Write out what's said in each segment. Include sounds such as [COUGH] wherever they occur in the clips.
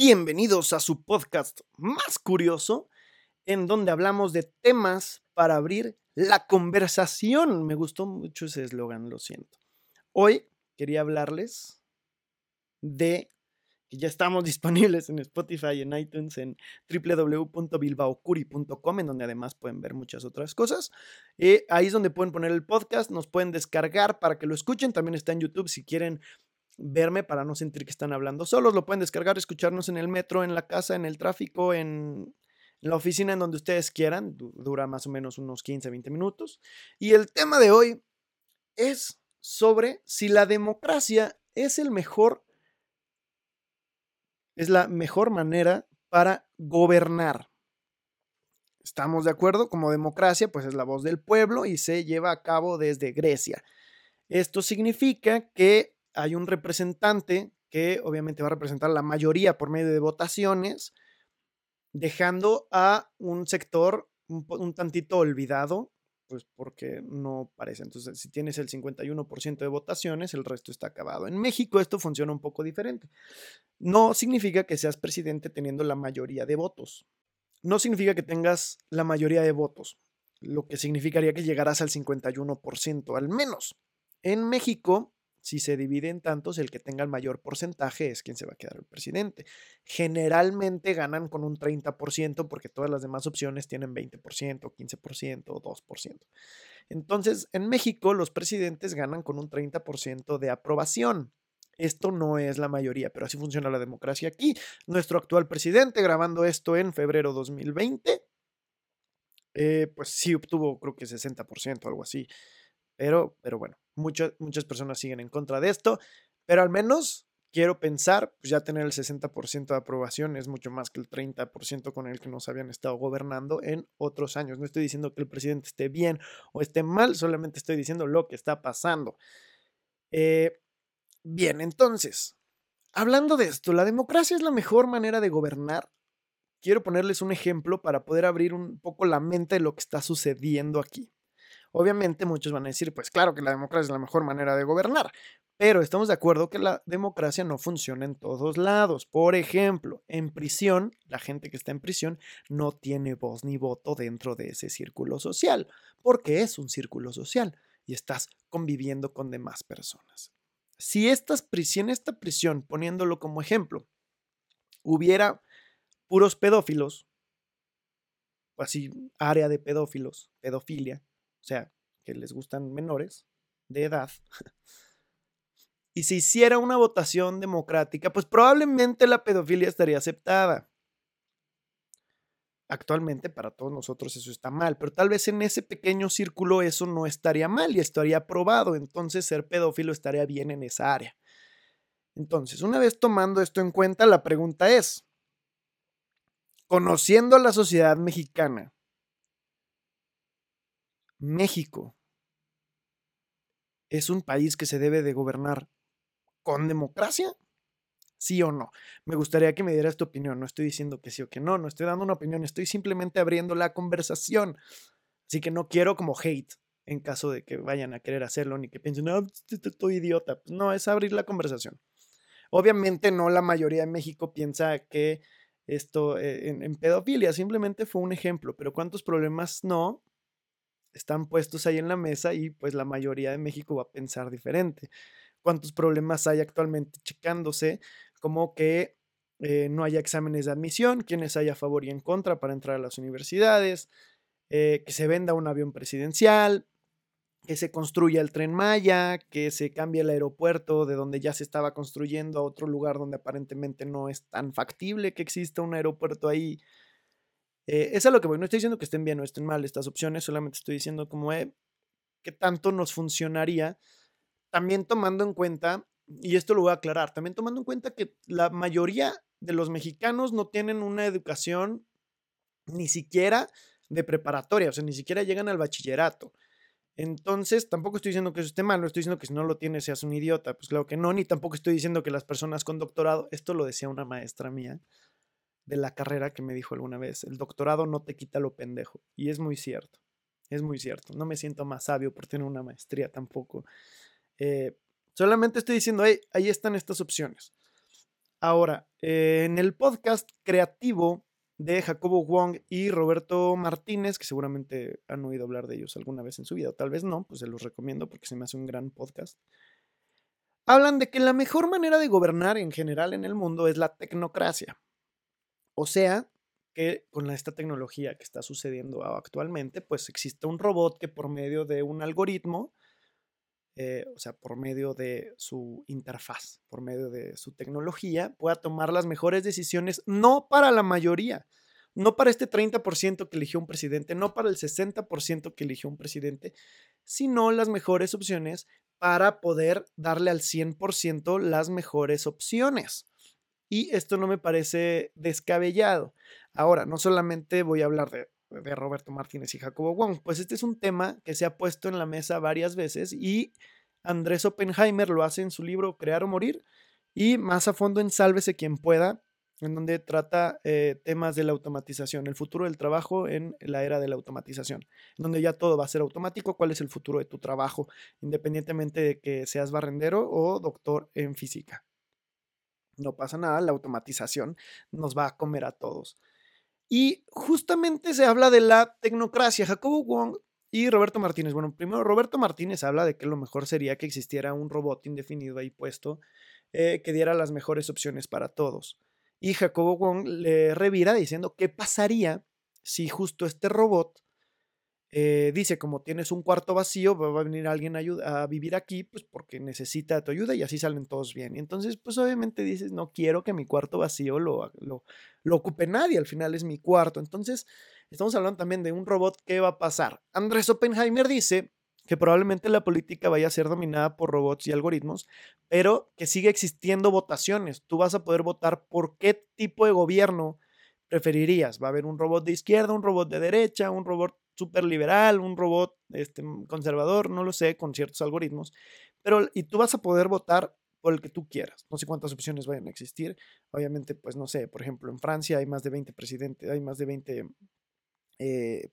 Bienvenidos a su podcast más curioso, en donde hablamos de temas para abrir la conversación. Me gustó mucho ese eslogan, lo siento. Hoy quería hablarles de que ya estamos [LAUGHS] disponibles en Spotify en iTunes en www.bilbaocuri.com, en donde además pueden ver muchas otras cosas. Eh, ahí es donde pueden poner el podcast, nos pueden descargar para que lo escuchen. También está en YouTube si quieren verme para no sentir que están hablando solos. Lo pueden descargar, escucharnos en el metro, en la casa, en el tráfico, en, la oficina, en donde ustedes quieran. Dura más o menos unos 15, 20 minutos. Y el tema de hoy es sobre si la democracia es el mejor, es la mejor manera para gobernar. ¿Estamos de acuerdo? Como democracia, pues es la voz del pueblo y se lleva a cabo desde Grecia. Esto significa que hay un representante que obviamente va a representar la mayoría por medio de votaciones, dejando a un sector un, tantito olvidado, pues porque no parece. Entonces, si tienes el 51% de votaciones, el resto está acabado. En México esto funciona un poco diferente. No significa que seas presidente teniendo la mayoría de votos. No significa que tengas la mayoría de votos, lo que significaría que llegarás al 51% al menos. En México, si se divide en tantos, el que tenga el mayor porcentaje es quien se va a quedar el presidente. Generalmente ganan con un 30% porque todas las demás opciones tienen 20%, 15% o 2%. Entonces, en México los presidentes ganan con un 30% de aprobación. Esto no es la mayoría, pero así funciona la democracia aquí. Nuestro actual presidente, grabando esto en febrero 2020, eh, pues sí obtuvo creo que 60%, algo así. Pero, pero bueno, muchas, personas siguen en contra de esto, pero al menos quiero pensar, pues ya tener el 60% de aprobación es mucho más que el 30% con el que nos habían estado gobernando en otros años. No estoy diciendo que el presidente esté bien o esté mal, solamente estoy diciendo lo que está pasando. Eh, bien, entonces, hablando de esto, ¿la democracia es la mejor manera de gobernar? Quiero ponerles un ejemplo para poder abrir un poco la mente de lo que está sucediendo aquí. Obviamente muchos van a decir, pues claro que la democracia es la mejor manera de gobernar, pero estamos de acuerdo que la democracia no funciona en todos lados. Por ejemplo, en prisión, la gente que está en prisión no tiene voz ni voto dentro de ese círculo social, porque es un círculo social y estás conviviendo con demás personas. Si estas, en esta prisión, poniéndolo como ejemplo, hubiera puros pedófilos, así área de pedófilos, pedofilia, o sea, que les gustan menores de edad, y se hiciera una votación democrática, pues probablemente la pedofilia estaría aceptada. Actualmente para todos nosotros eso está mal, pero tal vez en ese pequeño círculo eso no estaría mal y estaría aprobado, entonces ser pedófilo estaría bien en esa área. Entonces, una vez tomando esto en cuenta, la pregunta es, conociendo a la sociedad mexicana, México es un país que se debe de gobernar con democracia? ¿Sí o no? Me gustaría que me dieras tu opinión. No estoy diciendo que sí o que no, no estoy dando una opinión, estoy simplemente abriendo la conversación. Así que no quiero como hate en caso de que vayan a querer hacerlo ni que piensen, no, estoy idiota. Pues no, es abrir la conversación. Obviamente no la mayoría de México piensa que esto eh, en pedofilia simplemente fue un ejemplo, pero ¿cuántos problemas no están puestos ahí en la mesa y pues la mayoría de México va a pensar diferente. ¿Cuántos problemas hay actualmente checándose? Como que eh, no haya exámenes de admisión, quienes hay a favor y en contra para entrar a las universidades, eh, que se venda un avión presidencial, que se construya el tren Maya, que se cambie el aeropuerto de donde ya se estaba construyendo a otro lugar donde aparentemente no es tan factible que exista un aeropuerto ahí eh, es a lo que voy. No estoy diciendo que estén bien o estén mal estas opciones, solamente estoy diciendo como eh, qué tanto nos funcionaría, también tomando en cuenta, y esto lo voy a aclarar, también tomando en cuenta que la mayoría de los mexicanos no tienen una educación ni siquiera de preparatoria, o sea, ni siquiera llegan al bachillerato. Entonces, tampoco estoy diciendo que eso esté mal, no estoy diciendo que si no lo tienes seas un idiota, pues claro que no, ni tampoco estoy diciendo que las personas con doctorado, esto lo decía una maestra mía, de la carrera que me dijo alguna vez, el doctorado no te quita lo pendejo. Y es muy cierto, es muy cierto. No me siento más sabio por tener una maestría tampoco. Eh, solamente estoy diciendo, ahí están estas opciones. Ahora, eh, en el podcast creativo de Jacobo Wong y Roberto Martínez, que seguramente han oído hablar de ellos alguna vez en su vida, o tal vez no, pues se los recomiendo porque se me hace un gran podcast. Hablan de que la mejor manera de gobernar en general en el mundo es la tecnocracia. O sea, que con esta tecnología que está sucediendo actualmente, pues existe un robot que por medio de un algoritmo eh, o sea, por medio de su interfaz, por medio de su tecnología, pueda tomar las mejores decisiones, no para la mayoría, no para este 30% que eligió un presidente, no para el 60% que eligió un presidente, sino las mejores opciones para poder darle al 100% las mejores opciones. Y esto no me parece descabellado. Ahora, no solamente voy a hablar de Roberto Martínez y Jacobo Wong. Pues este es un tema que se ha puesto en la mesa varias veces y Andrés Oppenheimer lo hace en su libro Crear o Morir y más a fondo en Sálvese quien pueda, en donde trata eh, temas de la automatización, el futuro del trabajo en la era de la automatización, en donde ya todo va a ser automático, cuál es el futuro de tu trabajo, independientemente de que seas barrendero o doctor en física. No pasa nada, la automatización nos va a comer a todos. Y justamente se habla de la tecnocracia. Jacobo Wong y Roberto Martínez. Bueno, primero Roberto Martínez habla de que lo mejor sería que existiera un robot indefinido ahí puesto eh, que diera las mejores opciones para todos. Y Jacobo Wong le revira diciendo qué pasaría si justo este robot eh, dice, como tienes un cuarto vacío, va a venir alguien a, a, vivir aquí, pues porque necesita tu ayuda y así salen todos bien. Y entonces, pues obviamente dices, no quiero que mi cuarto vacío lo, lo, lo ocupe nadie, al final es mi cuarto. Entonces, estamos hablando también de un robot, ¿qué va a pasar? Andrés Oppenheimer dice que probablemente la política vaya a ser dominada por robots y algoritmos, pero que sigue existiendo votaciones. Tú vas a poder votar por qué tipo de gobierno preferirías. Va a haber un robot de izquierda, un robot de derecha, un robot súper liberal, un robot este, conservador, no lo sé, con ciertos algoritmos. Pero, y tú vas a poder votar por el que tú quieras. No sé cuántas opciones vayan a existir. Obviamente, pues no sé, por ejemplo, en Francia hay más de 20 presidentes, hay más de 20 eh,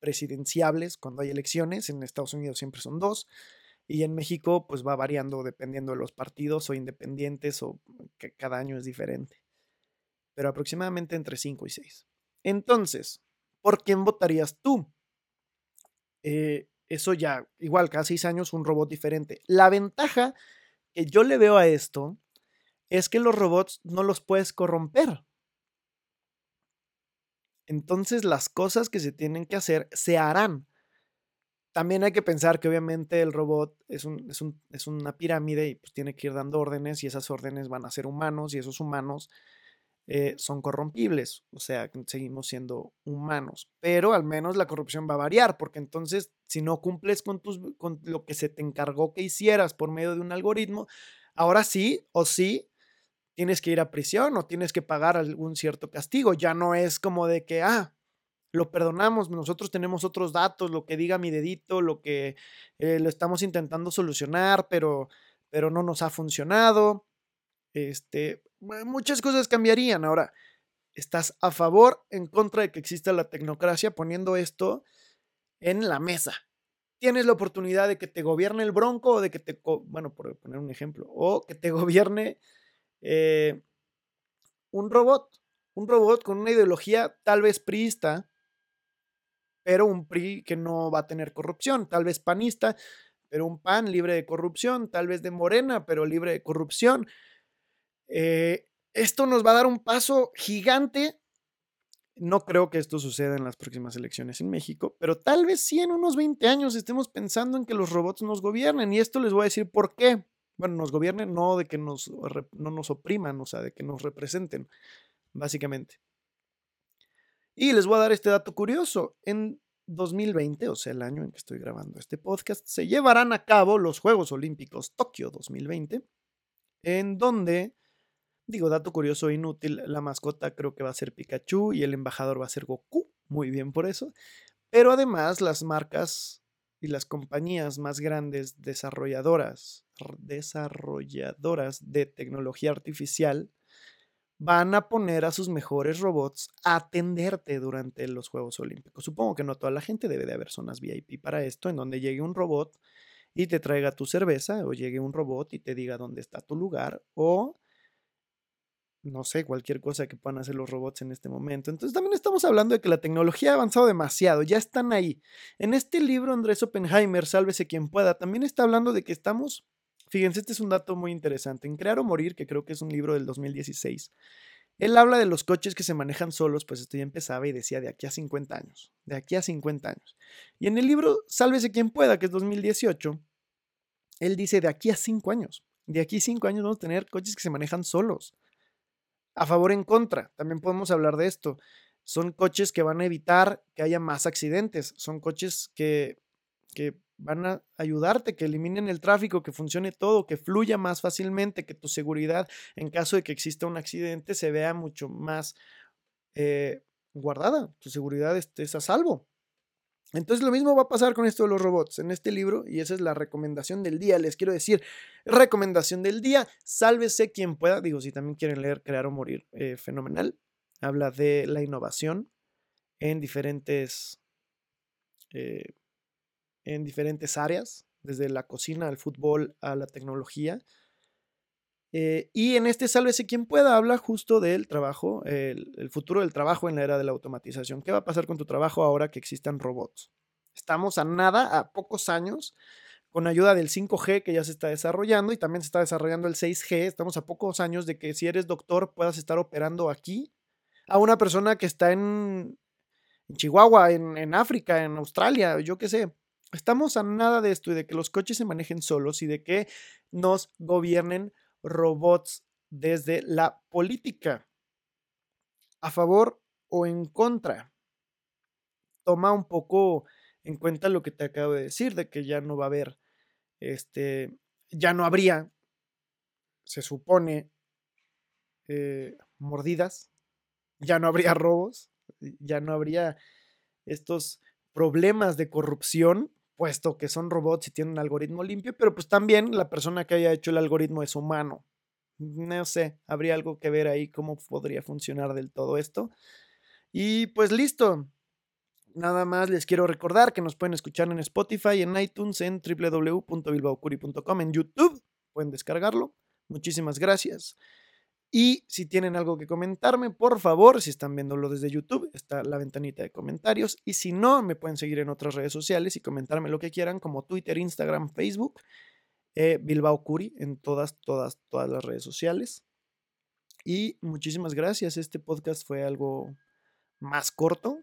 presidenciables cuando hay elecciones. En Estados Unidos siempre son dos. Y en México, pues va variando dependiendo de los partidos o independientes o que cada año es diferente. Pero aproximadamente entre 5 y 6. Entonces, ¿por quién votarías tú? Eh, eso ya, igual, cada seis años un robot diferente. La ventaja que yo le veo a esto es que los robots no los puedes corromper. Entonces las cosas que se tienen que hacer se harán. También hay que pensar que obviamente el robot es, un, es, un, es una pirámide y pues tiene que ir dando órdenes y esas órdenes van a ser humanos y esos humanos eh, son corrompibles, o sea, seguimos siendo humanos, pero al menos la corrupción va a variar, porque entonces si no cumples con, tus, con lo que se te encargó que hicieras por medio de un algoritmo, ahora sí o sí tienes que ir a prisión o tienes que pagar algún cierto castigo, ya no es como de que, ah, lo perdonamos, nosotros tenemos otros datos, lo que diga mi dedito, lo que eh, lo estamos intentando solucionar, pero, pero no nos ha funcionado. Este, muchas cosas cambiarían. Ahora, ¿estás a favor, en contra de que exista la tecnocracia poniendo esto en la mesa? Tienes la oportunidad de que te gobierne el bronco o de que te, bueno, por poner un ejemplo, o que te [LAUGHS] gobierne eh, un robot, un robot con una ideología tal vez priista, pero un PRI que no va a tener corrupción, tal vez panista, pero un PAN libre de corrupción, tal vez de Morena, pero libre de corrupción. Eh, esto nos va a dar un paso gigante. No creo que esto suceda en las próximas elecciones en México, pero tal vez sí en unos 20 años estemos pensando en que los robots nos gobiernen. Y esto les voy a decir por qué. Bueno, nos gobiernen no de que nos, no nos opriman, o sea, de que nos representen, básicamente. Y les voy a dar este dato curioso. En 2020, o sea, el año en que estoy grabando este podcast, se llevarán a cabo los Juegos Olímpicos Tokio 2020, en donde Digo, dato curioso, inútil, la mascota creo que va a ser Pikachu y el embajador va a ser Goku, muy bien por eso. Pero además las marcas y las compañías más grandes desarrolladoras, desarrolladoras de tecnología artificial van a poner a sus mejores robots a atenderte durante los Juegos Olímpicos. Supongo que no toda la gente debe de haber zonas VIP para esto, en donde llegue un robot y te traiga tu cerveza, o llegue un robot y te diga dónde está tu lugar, o no sé, cualquier cosa que puedan hacer los robots en este momento. Entonces también estamos hablando de que la tecnología ha avanzado demasiado, ya están ahí. En este libro, Andrés Oppenheimer, Sálvese quien pueda, también está hablando de que estamos, fíjense, este es un dato muy interesante, en Crear o Morir, que creo que es un libro del 2016. Él habla de los coches que se manejan solos, pues esto ya empezaba y decía de aquí a 50 años, de aquí a 50 años. Y en el libro Sálvese quien pueda, que es 2018, él dice de aquí a 5 años, de aquí a 5 años vamos a tener coches que se manejan solos a favor en contra. También podemos hablar de esto. Son coches que van a evitar que haya más accidentes. Son coches que, que van a ayudarte, que eliminen el tráfico, que funcione todo, que fluya más fácilmente, que tu seguridad en caso de que exista un accidente se vea mucho más eh, guardada, tu seguridad estés a salvo. Entonces lo mismo va a pasar con esto de los robots en este libro y esa es la recomendación del día. Les quiero decir, recomendación del día, sálvese quien pueda. Digo, si también quieren leer Crear o Morir, eh, fenomenal. Habla de la innovación en diferentes, eh, en diferentes áreas, desde la cocina al fútbol a la tecnología. Eh, y en este Sálvese quien pueda habla justo del trabajo, el, futuro del trabajo en la era de la automatización. ¿Qué va a pasar con tu trabajo ahora que existan robots? Estamos a nada, a pocos años, con ayuda del 5G que ya se está desarrollando y también se está desarrollando el 6G. Estamos a pocos años de que si eres doctor puedas estar operando aquí a una persona que está en, Chihuahua, en, en África, en Australia, yo qué sé. Estamos a nada de esto y de que los coches se manejen solos y de que nos gobiernen robots desde la política. ¿A favor o en contra? Toma un poco en cuenta lo que te acabo de decir, de que ya no va a haber, este, ya no habría, se supone, eh, mordidas, ya no habría robos, ya no habría estos problemas de corrupción puesto que son robots y tienen un algoritmo limpio, pero pues también la persona que haya hecho el algoritmo es humano. No sé, habría algo que ver ahí cómo podría funcionar del todo esto. Y pues listo. Nada más les quiero recordar que nos pueden escuchar en Spotify, en iTunes, en www.bilbaocuri.com, en YouTube. Pueden descargarlo. Muchísimas gracias. Y si tienen algo que comentarme, por favor, si están viéndolo desde YouTube, está la ventanita de comentarios. Y si no, me pueden seguir en otras redes sociales y comentarme lo que quieran, como Twitter, Instagram, Facebook, eh, Bilbao Curi, en todas, todas, todas las redes sociales. Y muchísimas gracias. Este podcast fue algo más corto.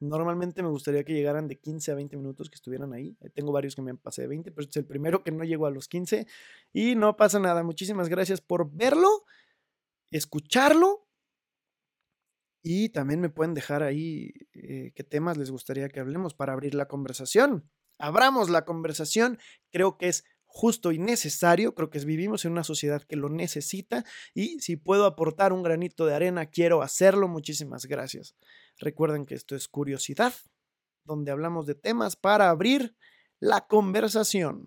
Normalmente me gustaría que llegaran de 15 a 20 minutos, que estuvieran ahí. Eh, tengo varios que me pasé de 20, pero este es el primero que no llegó a los 15. Y no pasa nada. Muchísimas gracias por verlo escucharlo y también me pueden dejar ahí eh, qué temas les gustaría que hablemos para abrir la conversación. Abramos la conversación, creo que es justo y necesario, creo que vivimos en una sociedad que lo necesita y si puedo aportar un granito de arena, quiero hacerlo. Muchísimas gracias. Recuerden que esto es curiosidad, donde hablamos de temas para abrir la conversación.